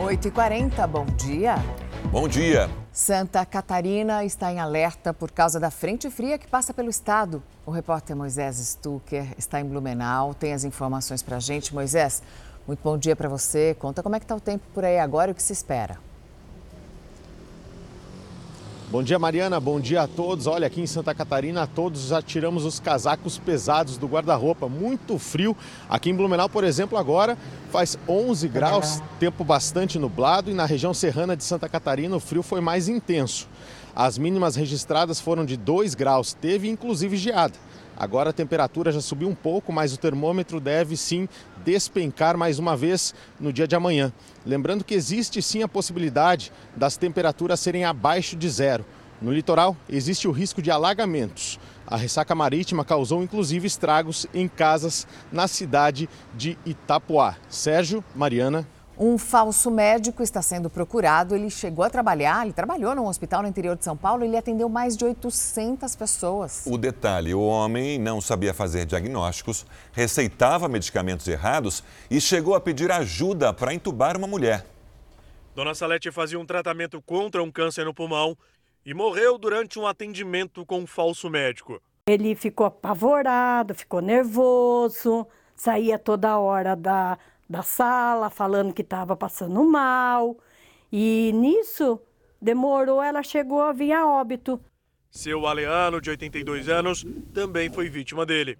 8h40, bom dia. Bom dia. Santa Catarina está em alerta por causa da frente fria que passa pelo estado. O repórter Moisés Stucker está em Blumenau, tem as informações para a gente. Moisés, muito bom dia para você. Conta como é que está o tempo por aí agora e o que se espera. Bom dia, Mariana. Bom dia a todos. Olha, aqui em Santa Catarina, todos já tiramos os casacos pesados do guarda-roupa. Muito frio. Aqui em Blumenau, por exemplo, agora faz 11 graus, tempo bastante nublado e na região serrana de Santa Catarina o frio foi mais intenso. As mínimas registradas foram de 2 graus, teve inclusive geada. Agora a temperatura já subiu um pouco, mas o termômetro deve sim despencar mais uma vez no dia de amanhã. Lembrando que existe sim a possibilidade das temperaturas serem abaixo de zero. No litoral, existe o risco de alagamentos. A ressaca marítima causou inclusive estragos em casas na cidade de Itapuá. Sérgio, Mariana. Um falso médico está sendo procurado. Ele chegou a trabalhar, ele trabalhou num hospital no interior de São Paulo, ele atendeu mais de 800 pessoas. O detalhe: o homem não sabia fazer diagnósticos, receitava medicamentos errados e chegou a pedir ajuda para entubar uma mulher. Dona Salete fazia um tratamento contra um câncer no pulmão e morreu durante um atendimento com um falso médico. Ele ficou apavorado, ficou nervoso, saía toda hora da da sala, falando que estava passando mal. E nisso, demorou, ela chegou a vir a óbito. Seu Aleano, de 82 anos, também foi vítima dele.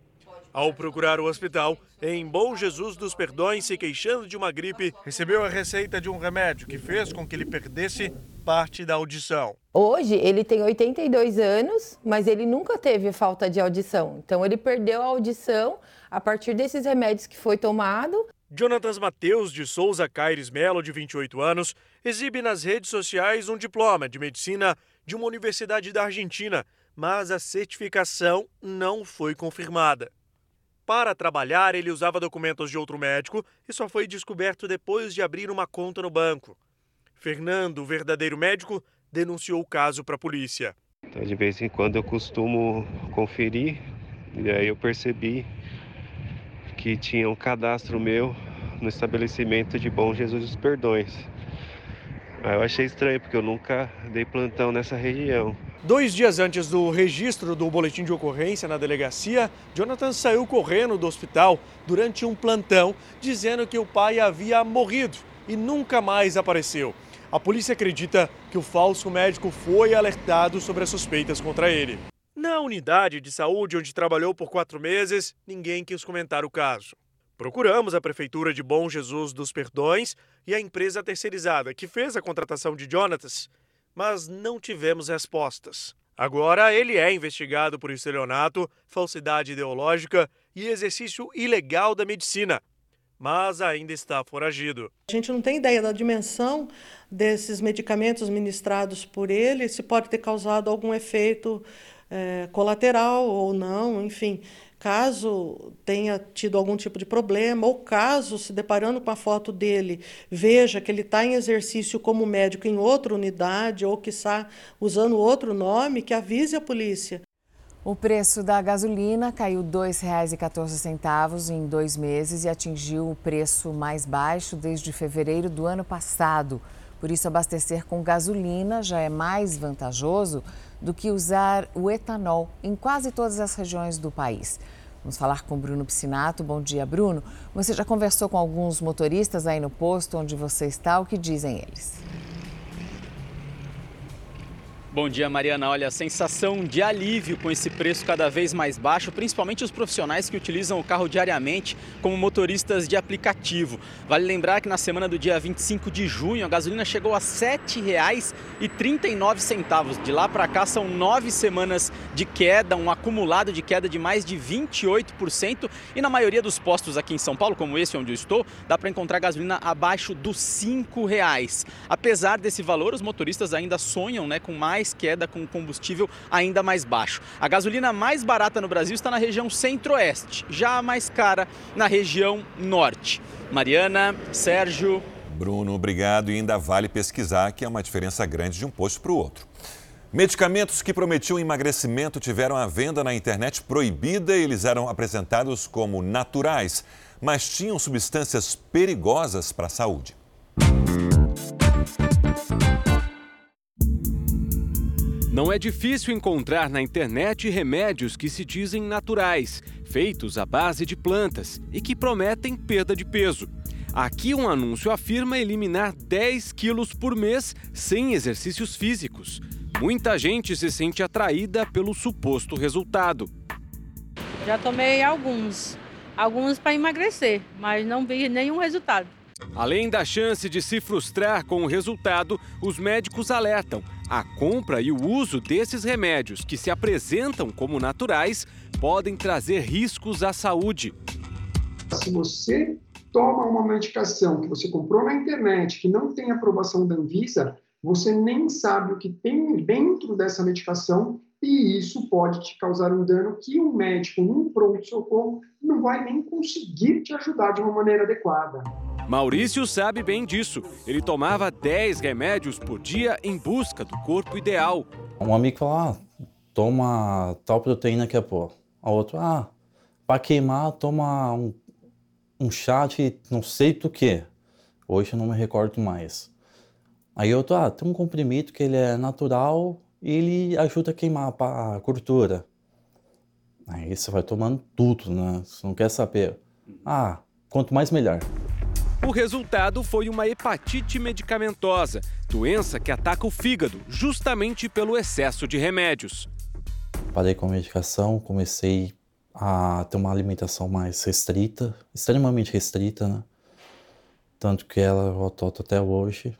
Ao procurar o hospital, em Bom Jesus dos Perdões, se queixando de uma gripe, recebeu a receita de um remédio que fez com que ele perdesse parte da audição. Hoje ele tem 82 anos, mas ele nunca teve falta de audição. Então ele perdeu a audição a partir desses remédios que foi tomado. Jonatas Mateus de Souza Caires Melo, de 28 anos, exibe nas redes sociais um diploma de medicina de uma universidade da Argentina, mas a certificação não foi confirmada. Para trabalhar, ele usava documentos de outro médico e só foi descoberto depois de abrir uma conta no banco. Fernando, o verdadeiro médico, denunciou o caso para a polícia. Então, de vez em quando eu costumo conferir e aí eu percebi que tinha um cadastro meu no estabelecimento de Bom Jesus dos Perdões. Aí eu achei estranho, porque eu nunca dei plantão nessa região. Dois dias antes do registro do boletim de ocorrência na delegacia, Jonathan saiu correndo do hospital durante um plantão, dizendo que o pai havia morrido e nunca mais apareceu. A polícia acredita que o falso médico foi alertado sobre as suspeitas contra ele. Na unidade de saúde onde trabalhou por quatro meses, ninguém quis comentar o caso. Procuramos a Prefeitura de Bom Jesus dos Perdões e a empresa terceirizada que fez a contratação de Jonatas, mas não tivemos respostas. Agora ele é investigado por estelionato, falsidade ideológica e exercício ilegal da medicina, mas ainda está foragido. A gente não tem ideia da dimensão desses medicamentos ministrados por ele, se pode ter causado algum efeito é, colateral ou não, enfim, caso tenha tido algum tipo de problema, ou caso, se deparando com a foto dele, veja que ele está em exercício como médico em outra unidade, ou que está usando outro nome, que avise a polícia. O preço da gasolina caiu R$ 2,14 em dois meses e atingiu o preço mais baixo desde fevereiro do ano passado. Por isso, abastecer com gasolina já é mais vantajoso do que usar o etanol em quase todas as regiões do país. Vamos falar com Bruno Piscinato. Bom dia, Bruno. Você já conversou com alguns motoristas aí no posto onde você está? O que dizem eles? Bom dia, Mariana. Olha, a sensação de alívio com esse preço cada vez mais baixo, principalmente os profissionais que utilizam o carro diariamente como motoristas de aplicativo. Vale lembrar que na semana do dia 25 de junho a gasolina chegou a R$ 7,39. De lá para cá são nove semanas de queda, um acumulado de queda de mais de 28%. E na maioria dos postos aqui em São Paulo, como esse onde eu estou, dá para encontrar gasolina abaixo dos R$ reais. Apesar desse valor, os motoristas ainda sonham né, com mais mais queda com combustível ainda mais baixo. A gasolina mais barata no Brasil está na região centro-oeste, já a mais cara na região norte. Mariana, Sérgio. Bruno, obrigado. E ainda vale pesquisar que é uma diferença grande de um posto para o outro. Medicamentos que prometiam emagrecimento tiveram a venda na internet proibida e eles eram apresentados como naturais, mas tinham substâncias perigosas para a saúde. Não é difícil encontrar na internet remédios que se dizem naturais, feitos à base de plantas e que prometem perda de peso. Aqui um anúncio afirma eliminar 10 quilos por mês sem exercícios físicos. Muita gente se sente atraída pelo suposto resultado. Já tomei alguns, alguns para emagrecer, mas não vi nenhum resultado. Além da chance de se frustrar com o resultado, os médicos alertam: a compra e o uso desses remédios, que se apresentam como naturais, podem trazer riscos à saúde. Se você toma uma medicação que você comprou na internet, que não tem aprovação da Anvisa, você nem sabe o que tem dentro dessa medicação e isso pode te causar um dano que um médico num pronto-socorro não vai nem conseguir te ajudar de uma maneira adequada. Maurício sabe bem disso. Ele tomava 10 remédios por dia em busca do corpo ideal. Um amigo falou: ah, toma tal proteína que é pô. A outra, ah, para queimar, toma um, um chá de não sei do que. Hoje eu não me recordo mais. Aí eu ah, tem um comprimido que ele é natural e ele ajuda a queimar a gordura. Aí você vai tomando tudo, né? Você não quer saber. Ah, quanto mais melhor. O resultado foi uma hepatite medicamentosa, doença que ataca o fígado justamente pelo excesso de remédios. Parei com a medicação, comecei a ter uma alimentação mais restrita, extremamente restrita, né? Tanto que ela eu adoto até hoje.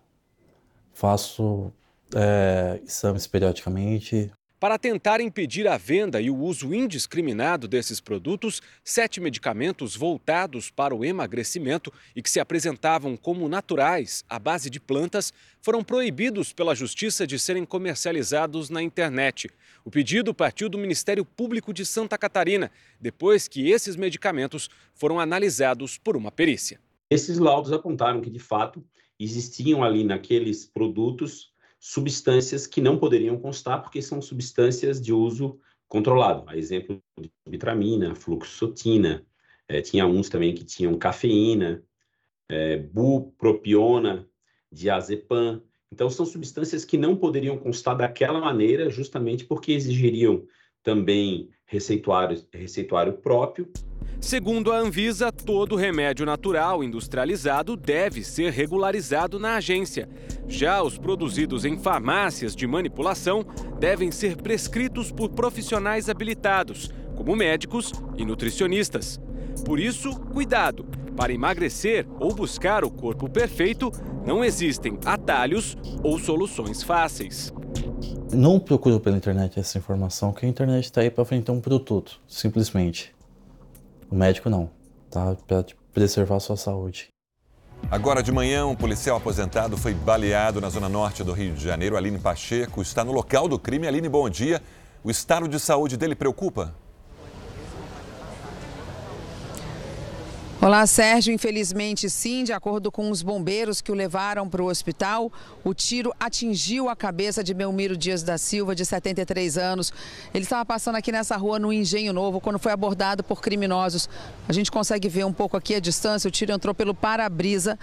Faço é, exames periodicamente. Para tentar impedir a venda e o uso indiscriminado desses produtos, sete medicamentos voltados para o emagrecimento e que se apresentavam como naturais à base de plantas foram proibidos pela Justiça de serem comercializados na internet. O pedido partiu do Ministério Público de Santa Catarina, depois que esses medicamentos foram analisados por uma perícia. Esses laudos apontaram que, de fato, existiam ali naqueles produtos substâncias que não poderiam constar porque são substâncias de uso controlado. A exemplo de bitramina, fluoxetina, é, tinha uns também que tinham cafeína, é, bupropiona, diazepam. Então, são substâncias que não poderiam constar daquela maneira, justamente porque exigiriam também receituário, receituário próprio Segundo a Anvisa, todo remédio natural industrializado deve ser regularizado na agência. Já os produzidos em farmácias de manipulação devem ser prescritos por profissionais habilitados, como médicos e nutricionistas. Por isso, cuidado! Para emagrecer ou buscar o corpo perfeito, não existem atalhos ou soluções fáceis. Não procure pela internet essa informação, que a internet está aí para frente um produto, simplesmente. O médico não, tá? Para preservar a sua saúde. Agora de manhã, um policial aposentado foi baleado na zona norte do Rio de Janeiro. Aline Pacheco está no local do crime. Aline, bom dia. O estado de saúde dele preocupa? Olá, Sérgio. Infelizmente, sim, de acordo com os bombeiros que o levaram para o hospital, o tiro atingiu a cabeça de Belmiro Dias da Silva, de 73 anos. Ele estava passando aqui nessa rua no Engenho Novo quando foi abordado por criminosos. A gente consegue ver um pouco aqui a distância. O tiro entrou pelo para-brisa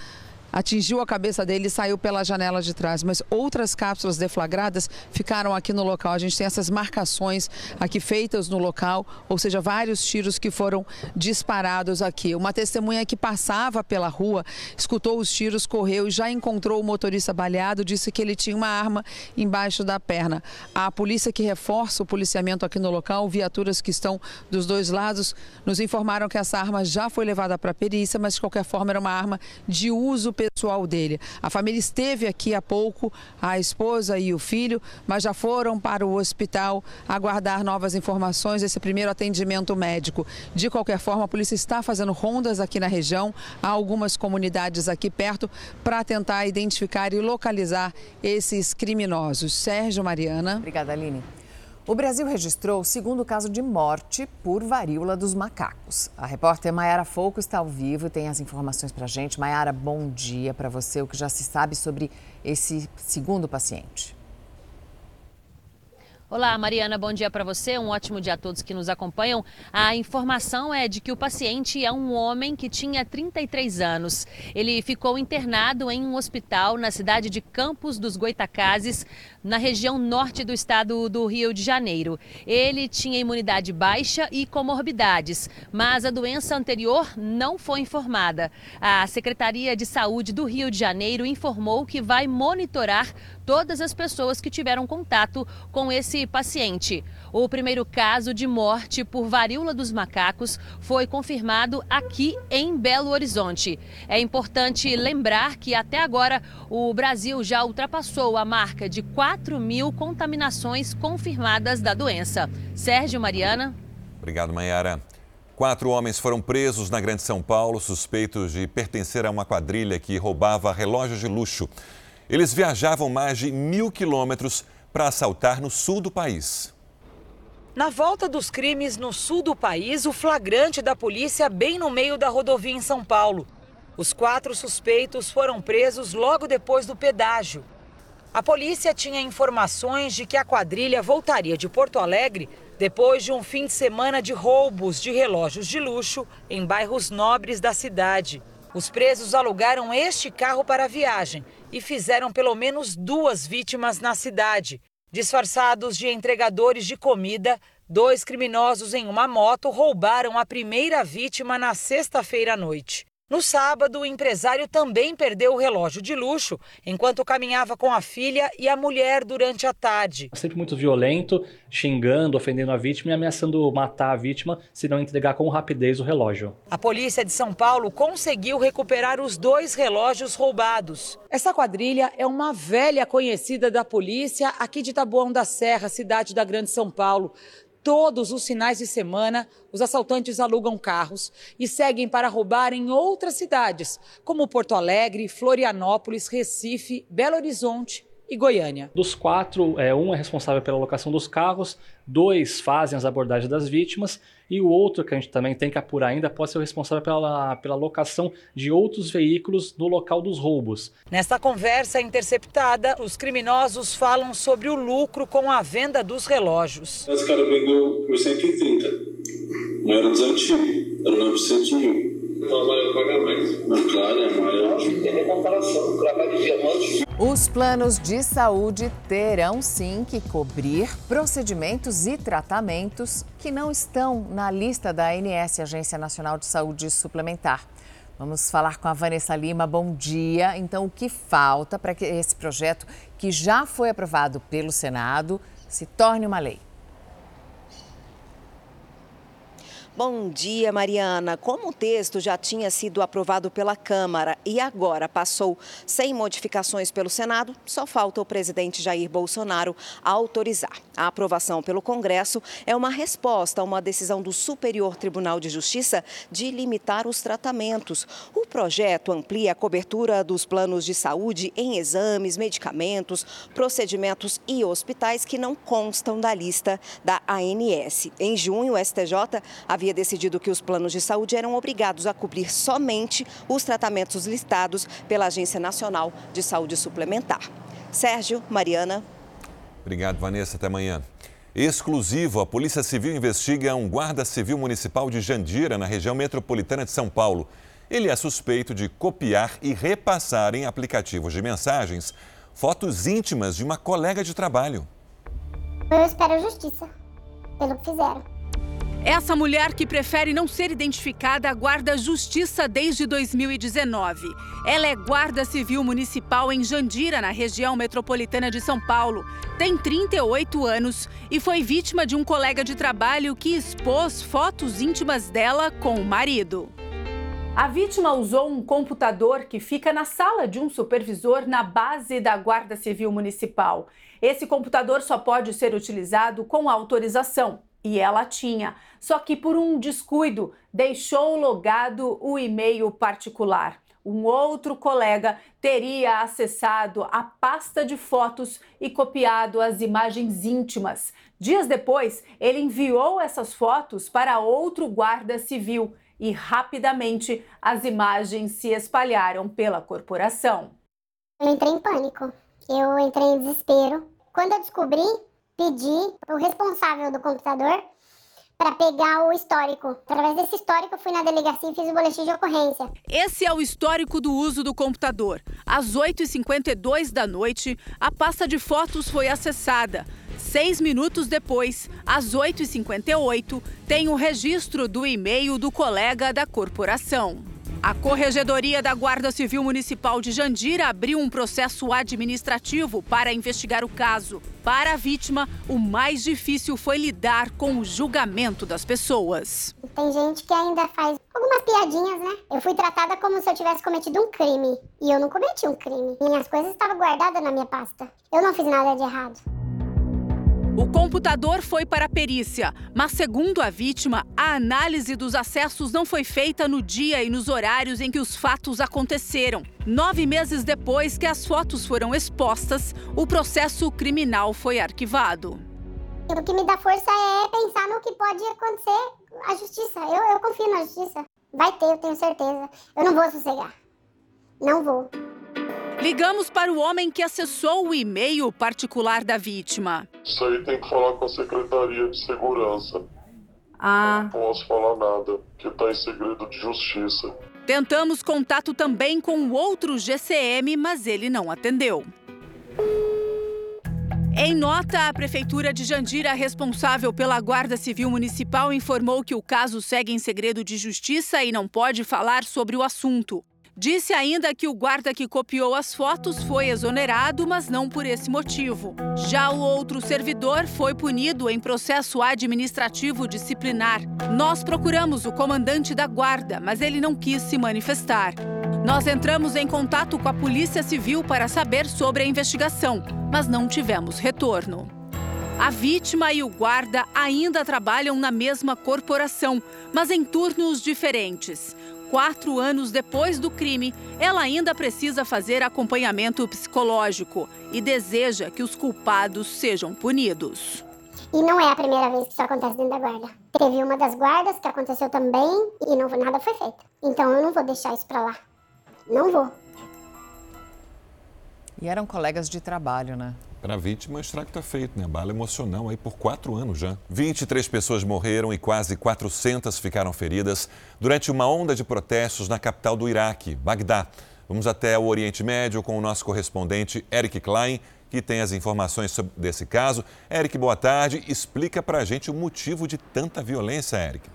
atingiu a cabeça dele e saiu pela janela de trás. Mas outras cápsulas deflagradas ficaram aqui no local. A gente tem essas marcações aqui feitas no local, ou seja, vários tiros que foram disparados aqui. Uma testemunha que passava pela rua, escutou os tiros, correu e já encontrou o motorista baleado, disse que ele tinha uma arma embaixo da perna. A polícia que reforça o policiamento aqui no local, viaturas que estão dos dois lados, nos informaram que essa arma já foi levada para a perícia, mas de qualquer forma era uma arma de uso pessoal dele. A família esteve aqui há pouco, a esposa e o filho, mas já foram para o hospital aguardar novas informações desse primeiro atendimento médico. De qualquer forma, a polícia está fazendo rondas aqui na região, há algumas comunidades aqui perto, para tentar identificar e localizar esses criminosos. Sérgio Mariana. Obrigada, Aline. O Brasil registrou o segundo caso de morte por varíola dos macacos. A repórter Maiara Fouco está ao vivo e tem as informações para a gente. Maiara, bom dia para você. O que já se sabe sobre esse segundo paciente? Olá, Mariana, bom dia para você. Um ótimo dia a todos que nos acompanham. A informação é de que o paciente é um homem que tinha 33 anos. Ele ficou internado em um hospital na cidade de Campos dos Goitacazes, na região norte do estado do Rio de Janeiro. Ele tinha imunidade baixa e comorbidades, mas a doença anterior não foi informada. A Secretaria de Saúde do Rio de Janeiro informou que vai monitorar todas as pessoas que tiveram contato com esse paciente. O primeiro caso de morte por varíola dos macacos foi confirmado aqui em Belo Horizonte. É importante lembrar que até agora o Brasil já ultrapassou a marca de 4 mil contaminações confirmadas da doença. Sérgio Mariana. Obrigado, Mayara. Quatro homens foram presos na Grande São Paulo, suspeitos de pertencer a uma quadrilha que roubava relógios de luxo. Eles viajavam mais de mil quilômetros para assaltar no sul do país. Na volta dos crimes no sul do país, o flagrante da polícia bem no meio da rodovia em São Paulo. Os quatro suspeitos foram presos logo depois do pedágio. A polícia tinha informações de que a quadrilha voltaria de Porto Alegre depois de um fim de semana de roubos de relógios de luxo em bairros nobres da cidade. Os presos alugaram este carro para a viagem e fizeram pelo menos duas vítimas na cidade. Disfarçados de entregadores de comida, dois criminosos em uma moto roubaram a primeira vítima na sexta-feira à noite. No sábado, o empresário também perdeu o relógio de luxo enquanto caminhava com a filha e a mulher durante a tarde. Sempre muito violento, xingando, ofendendo a vítima e ameaçando matar a vítima se não entregar com rapidez o relógio. A polícia de São Paulo conseguiu recuperar os dois relógios roubados. Essa quadrilha é uma velha conhecida da polícia aqui de Taboão da Serra, cidade da Grande São Paulo todos os finais de semana, os assaltantes alugam carros e seguem para roubar em outras cidades, como Porto Alegre, Florianópolis, Recife, Belo Horizonte e Goiânia. Dos quatro, é, um é responsável pela locação dos carros, dois fazem as abordagens das vítimas e o outro que a gente também tem que apurar ainda pode ser o responsável pela, pela locação de outros veículos no local dos roubos. Nesta conversa interceptada, os criminosos falam sobre o lucro com a venda dos relógios. Esse cara vendeu por 130, não era dos antigos, era 900 mil. Então agora pagar mais. Não, claro, é maior. Tem comparação, cravar de diamante. Os planos de saúde terão sim que cobrir procedimentos e tratamentos que não estão na lista da ANS, Agência Nacional de Saúde Suplementar. Vamos falar com a Vanessa Lima. Bom dia. Então, o que falta para que esse projeto, que já foi aprovado pelo Senado, se torne uma lei? Bom dia, Mariana. Como o texto já tinha sido aprovado pela Câmara e agora passou sem modificações pelo Senado, só falta o presidente Jair Bolsonaro autorizar. A aprovação pelo Congresso é uma resposta a uma decisão do Superior Tribunal de Justiça de limitar os tratamentos. O projeto amplia a cobertura dos planos de saúde em exames, medicamentos, procedimentos e hospitais que não constam da lista da ANS. Em junho, o STJ havia havia decidido que os planos de saúde eram obrigados a cobrir somente os tratamentos listados pela Agência Nacional de Saúde Suplementar. Sérgio, Mariana. Obrigado, Vanessa. Até amanhã. Exclusivo, a Polícia Civil investiga um guarda civil municipal de Jandira, na região metropolitana de São Paulo. Ele é suspeito de copiar e repassar em aplicativos de mensagens fotos íntimas de uma colega de trabalho. Eu espero a justiça pelo que fizeram. Essa mulher que prefere não ser identificada aguarda justiça desde 2019. Ela é guarda civil municipal em Jandira, na região metropolitana de São Paulo. Tem 38 anos e foi vítima de um colega de trabalho que expôs fotos íntimas dela com o marido. A vítima usou um computador que fica na sala de um supervisor na base da Guarda Civil Municipal. Esse computador só pode ser utilizado com autorização e ela tinha. Só que por um descuido deixou logado o e-mail particular. Um outro colega teria acessado a pasta de fotos e copiado as imagens íntimas. Dias depois, ele enviou essas fotos para outro guarda civil e rapidamente as imagens se espalharam pela corporação. Eu entrei em pânico, eu entrei em desespero. Quando eu descobri, pedi o responsável do computador para pegar o histórico. Através desse histórico, eu fui na delegacia e fiz o boletim de ocorrência. Esse é o histórico do uso do computador. Às 8h52 da noite, a pasta de fotos foi acessada. Seis minutos depois, às 8h58, tem o registro do e-mail do colega da corporação. A Corregedoria da Guarda Civil Municipal de Jandira abriu um processo administrativo para investigar o caso. Para a vítima, o mais difícil foi lidar com o julgamento das pessoas. Tem gente que ainda faz algumas piadinhas, né? Eu fui tratada como se eu tivesse cometido um crime. E eu não cometi um crime. Minhas coisas estavam guardadas na minha pasta. Eu não fiz nada de errado. O computador foi para a perícia, mas, segundo a vítima, a análise dos acessos não foi feita no dia e nos horários em que os fatos aconteceram. Nove meses depois que as fotos foram expostas, o processo criminal foi arquivado. O que me dá força é pensar no que pode acontecer a justiça. Eu, eu confio na justiça. Vai ter, eu tenho certeza. Eu não vou sossegar. Não vou. Ligamos para o homem que acessou o e-mail particular da vítima. Isso aí tem que falar com a Secretaria de Segurança. Ah. Não posso falar nada, que está em segredo de justiça. Tentamos contato também com o outro GCM, mas ele não atendeu. Em nota, a Prefeitura de Jandira, responsável pela Guarda Civil Municipal, informou que o caso segue em segredo de justiça e não pode falar sobre o assunto. Disse ainda que o guarda que copiou as fotos foi exonerado, mas não por esse motivo. Já o outro servidor foi punido em processo administrativo disciplinar. Nós procuramos o comandante da guarda, mas ele não quis se manifestar. Nós entramos em contato com a Polícia Civil para saber sobre a investigação, mas não tivemos retorno. A vítima e o guarda ainda trabalham na mesma corporação, mas em turnos diferentes. Quatro anos depois do crime, ela ainda precisa fazer acompanhamento psicológico e deseja que os culpados sejam punidos. E não é a primeira vez que isso acontece dentro da guarda. Teve uma das guardas que aconteceu também e não, nada foi feito. Então eu não vou deixar isso pra lá. Não vou. E eram colegas de trabalho, né? Para a vítima, o estrago está feito, né? Bala emocional aí por quatro anos já. 23 pessoas morreram e quase 400 ficaram feridas durante uma onda de protestos na capital do Iraque, Bagdá. Vamos até o Oriente Médio com o nosso correspondente Eric Klein, que tem as informações sobre desse caso. Eric, boa tarde. Explica para a gente o motivo de tanta violência, Eric.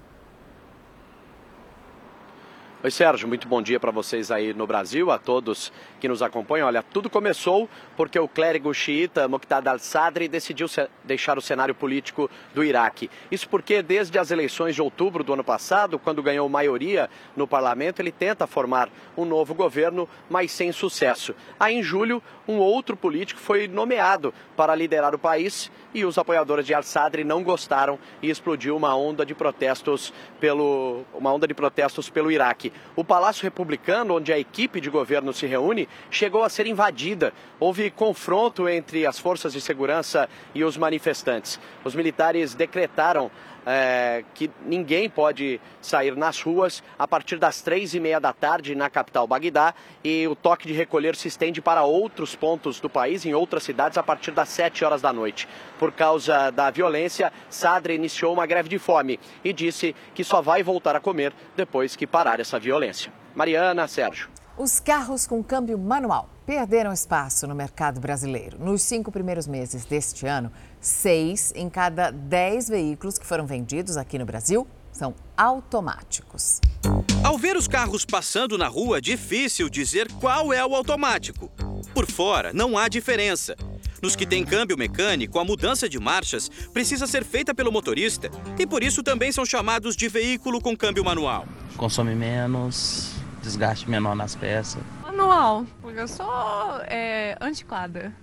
Oi, Sérgio, muito bom dia para vocês aí no Brasil, a todos que nos acompanham. Olha, tudo começou porque o clérigo xiita Muqtada al-Sadri decidiu deixar o cenário político do Iraque. Isso porque, desde as eleições de outubro do ano passado, quando ganhou maioria no parlamento, ele tenta formar um novo governo, mas sem sucesso. Aí, em julho, um outro político foi nomeado para liderar o país e os apoiadores de al-Sadri não gostaram e explodiu uma onda de protestos pelo uma onda de protestos pelo Iraque. O Palácio Republicano, onde a equipe de governo se reúne, chegou a ser invadida. Houve confronto entre as forças de segurança e os manifestantes. Os militares decretaram é, que ninguém pode sair nas ruas a partir das três e meia da tarde na capital Bagdá e o toque de recolher se estende para outros pontos do país, em outras cidades, a partir das sete horas da noite. Por causa da violência, Sadr iniciou uma greve de fome e disse que só vai voltar a comer depois que parar essa violência. Mariana, Sérgio. Os carros com câmbio manual perderam espaço no mercado brasileiro. Nos cinco primeiros meses deste ano, seis em cada dez veículos que foram vendidos aqui no Brasil são automáticos. Ao ver os carros passando na rua, difícil dizer qual é o automático. Por fora, não há diferença. Nos que têm câmbio mecânico, a mudança de marchas precisa ser feita pelo motorista e por isso também são chamados de veículo com câmbio manual. Consome menos, desgaste menor nas peças. Manual, porque eu sou é, antiquada.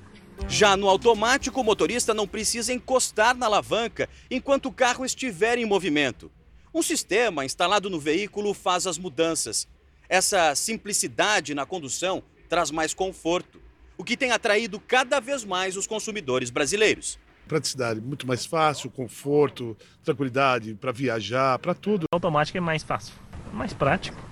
Já no automático, o motorista não precisa encostar na alavanca enquanto o carro estiver em movimento. Um sistema instalado no veículo faz as mudanças. Essa simplicidade na condução traz mais conforto, o que tem atraído cada vez mais os consumidores brasileiros. Praticidade, muito mais fácil, conforto, tranquilidade para viajar, para tudo. O automático é mais fácil, mais prático.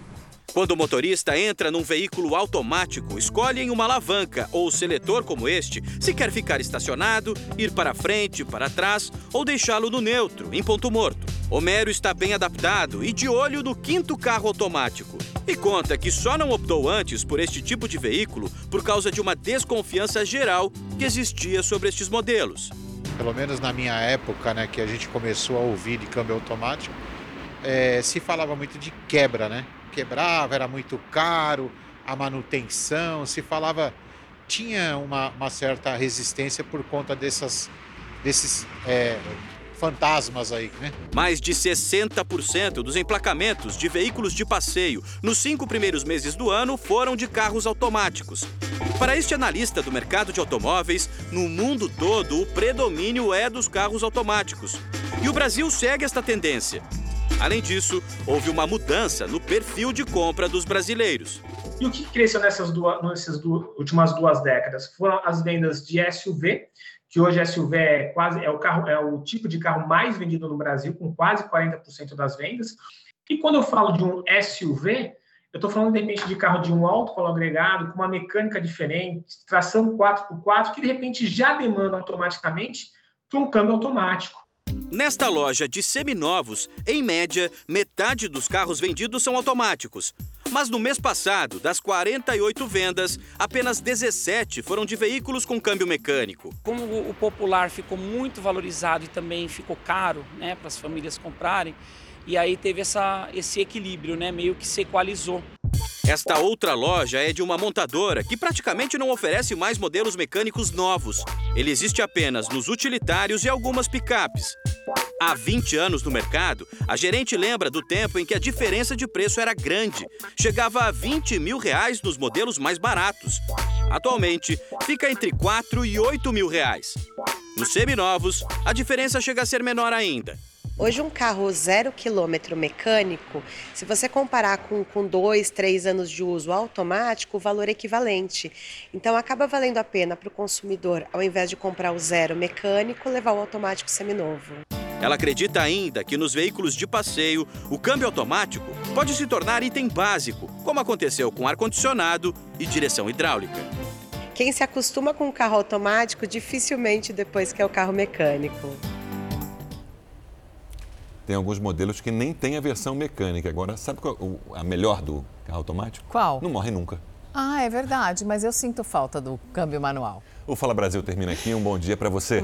Quando o motorista entra num veículo automático, escolhe em uma alavanca ou seletor como este se quer ficar estacionado, ir para frente, para trás ou deixá-lo no neutro, em ponto morto. Homero está bem adaptado e de olho no quinto carro automático. E conta que só não optou antes por este tipo de veículo por causa de uma desconfiança geral que existia sobre estes modelos. Pelo menos na minha época, né, que a gente começou a ouvir de câmbio automático, é, se falava muito de quebra, né? Quebrava, era muito caro, a manutenção, se falava. Tinha uma, uma certa resistência por conta dessas, desses é, fantasmas aí, né? Mais de 60% dos emplacamentos de veículos de passeio nos cinco primeiros meses do ano foram de carros automáticos. Para este analista do mercado de automóveis, no mundo todo o predomínio é dos carros automáticos. E o Brasil segue esta tendência. Além disso, houve uma mudança no perfil de compra dos brasileiros. E o que cresceu nessas, duas, nessas duas, últimas duas décadas? Foram as vendas de SUV, que hoje SUV é quase é o carro é o tipo de carro mais vendido no Brasil, com quase 40% das vendas. E quando eu falo de um SUV, eu estou falando de repente de carro de um alto valor agregado, com uma mecânica diferente, tração 4x4, que de repente já demanda automaticamente para um câmbio automático. Nesta loja de seminovos, em média, metade dos carros vendidos são automáticos. Mas no mês passado, das 48 vendas, apenas 17 foram de veículos com câmbio mecânico. Como o popular ficou muito valorizado e também ficou caro né, para as famílias comprarem, e aí teve essa, esse equilíbrio, né, meio que se equalizou. Esta outra loja é de uma montadora que praticamente não oferece mais modelos mecânicos novos. Ele existe apenas nos utilitários e algumas picapes. Há 20 anos no mercado, a gerente lembra do tempo em que a diferença de preço era grande. Chegava a 20 mil reais nos modelos mais baratos. Atualmente, fica entre 4 e 8 mil reais. Nos seminovos, a diferença chega a ser menor ainda. Hoje um carro zero quilômetro mecânico, se você comparar com, com dois, três anos de uso automático, o valor é equivalente. Então acaba valendo a pena para o consumidor, ao invés de comprar o zero mecânico, levar o automático seminovo. Ela acredita ainda que nos veículos de passeio, o câmbio automático pode se tornar item básico, como aconteceu com ar-condicionado e direção hidráulica. Quem se acostuma com o carro automático dificilmente depois quer o carro mecânico. Tem alguns modelos que nem tem a versão mecânica. Agora, sabe qual a melhor do carro automático? Qual? Não morre nunca. Ah, é verdade, mas eu sinto falta do câmbio manual. O Fala Brasil termina aqui. Um bom dia para você.